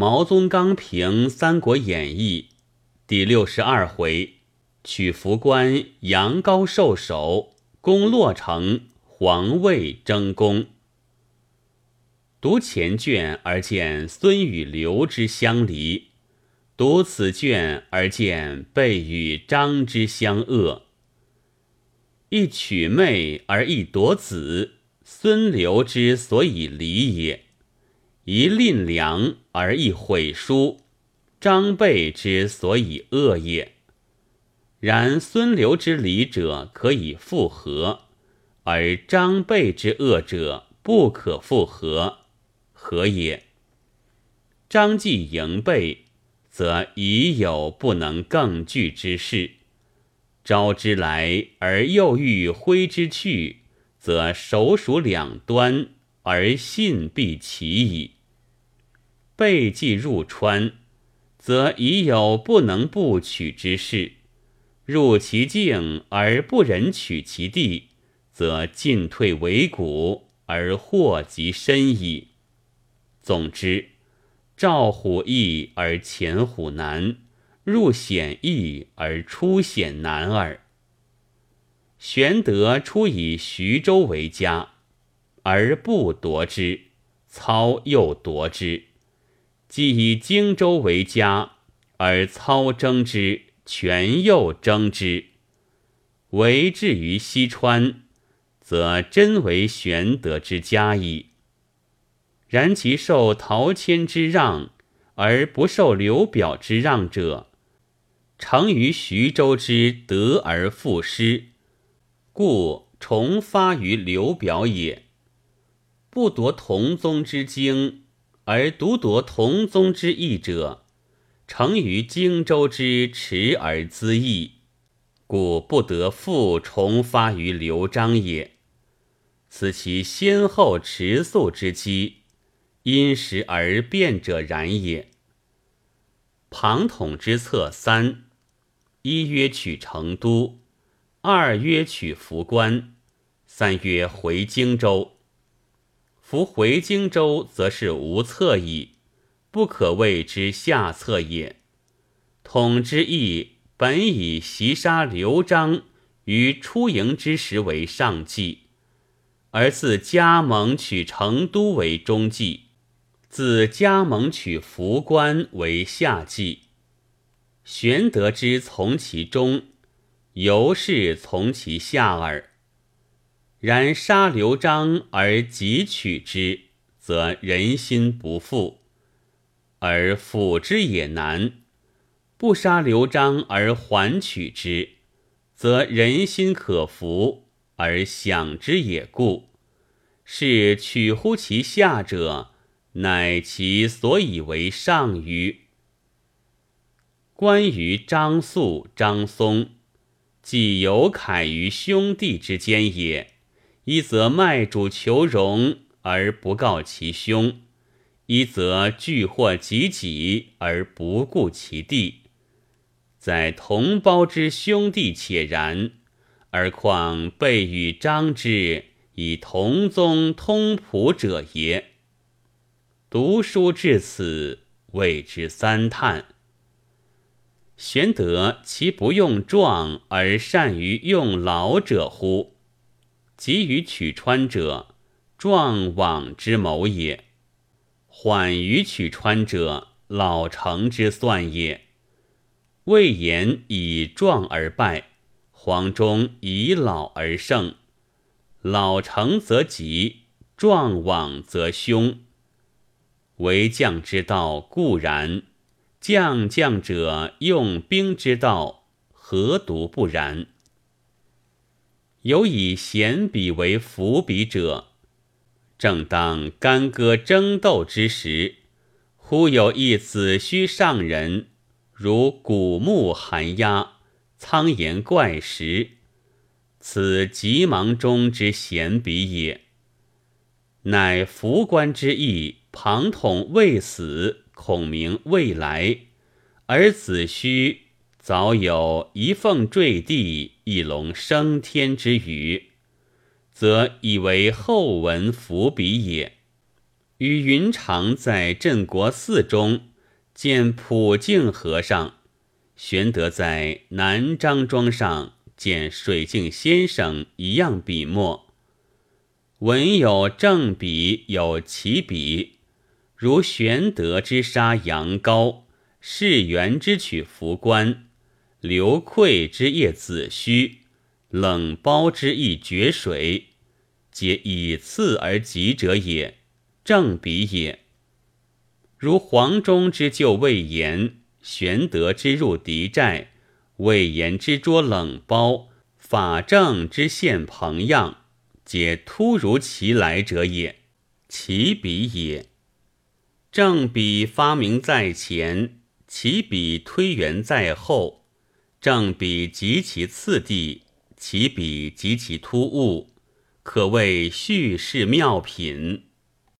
毛宗刚评《三国演义》第六十二回，取福关杨高受首，攻洛城，皇位争功。读前卷而见孙与刘之相离，读此卷而见备与张之相恶。一取妹而一夺子，孙刘之所以离也；一吝粮而一毁书，张备之所以恶也。然孙刘之礼者可以复合，而张备之恶者不可复合。何也？张继迎备，则已有不能更拒之事；招之来而又欲挥之去，则手属两端，而信必齐矣。备既入川，则已有不能不取之事；入其境而不忍取其地，则进退维谷，而祸及身矣。总之，赵虎易而潜虎难，入险易而出险难耳。玄德出以徐州为家，而不夺之；操又夺之。既以荆州为家，而操争之，权又争之。为至于西川，则真为玄德之家矣。然其受陶谦之让，而不受刘表之让者，成于徐州之得而复失，故重发于刘表也。不夺同宗之经，而独夺同宗之义者，成于荆州之持而资义，故不得复重发于刘璋也。此其先后持素之机。因时而变者然也。庞统之策三：一曰取成都，二曰取扶关，三曰回荆州。夫回荆州，则是无策矣，不可谓之下策也。统之意本以袭杀刘璋于出营之时为上计，而自加盟取成都为中计。自加盟取福关为下计，玄德之从其中，尤是从其下耳。然杀刘璋而急取之，则人心不复；而辅之也难；不杀刘璋而缓取之，则人心可服，而享之也故。是取乎其下者。乃其所以为上于。关于张肃、张松，既有凯于兄弟之间也。一则卖主求荣而不告其兄，一则惧祸及己而不顾其弟。在同胞之兄弟且然，而况备与张之以同宗通仆者也。读书至此，谓之三叹。玄德其不用壮而善于用老者乎？急于取川者，壮往之谋也；缓于取川者，老成之算也。魏延以壮而败，黄忠以老而胜。老成则吉，壮往则凶。为将之道固然，将将者用兵之道何独不然？有以贤比为伏笔者，正当干戈争斗之时，忽有一子虚上人，如古木寒鸦，苍颜怪石，此急忙中之贤笔也。乃伏官之意。庞统未死，孔明未来，而子虚早有一凤坠地，一龙升天之语，则以为后文伏笔也。与云长在镇国寺中见普净和尚，玄德在南张庄上见水镜先生一样笔墨。文有正笔，有奇笔，如玄德之杀杨高，释元之取福关，刘愧之夜子虚，冷包之意绝水，皆以次而急者也，正笔也。如黄忠之救魏延，玄德之入敌寨，魏延之捉冷包，法正之献彭样。皆突如其来者也，其笔也。正笔发明在前，其笔推圆在后。正比极其次第，其笔极其突兀，可谓叙事妙品。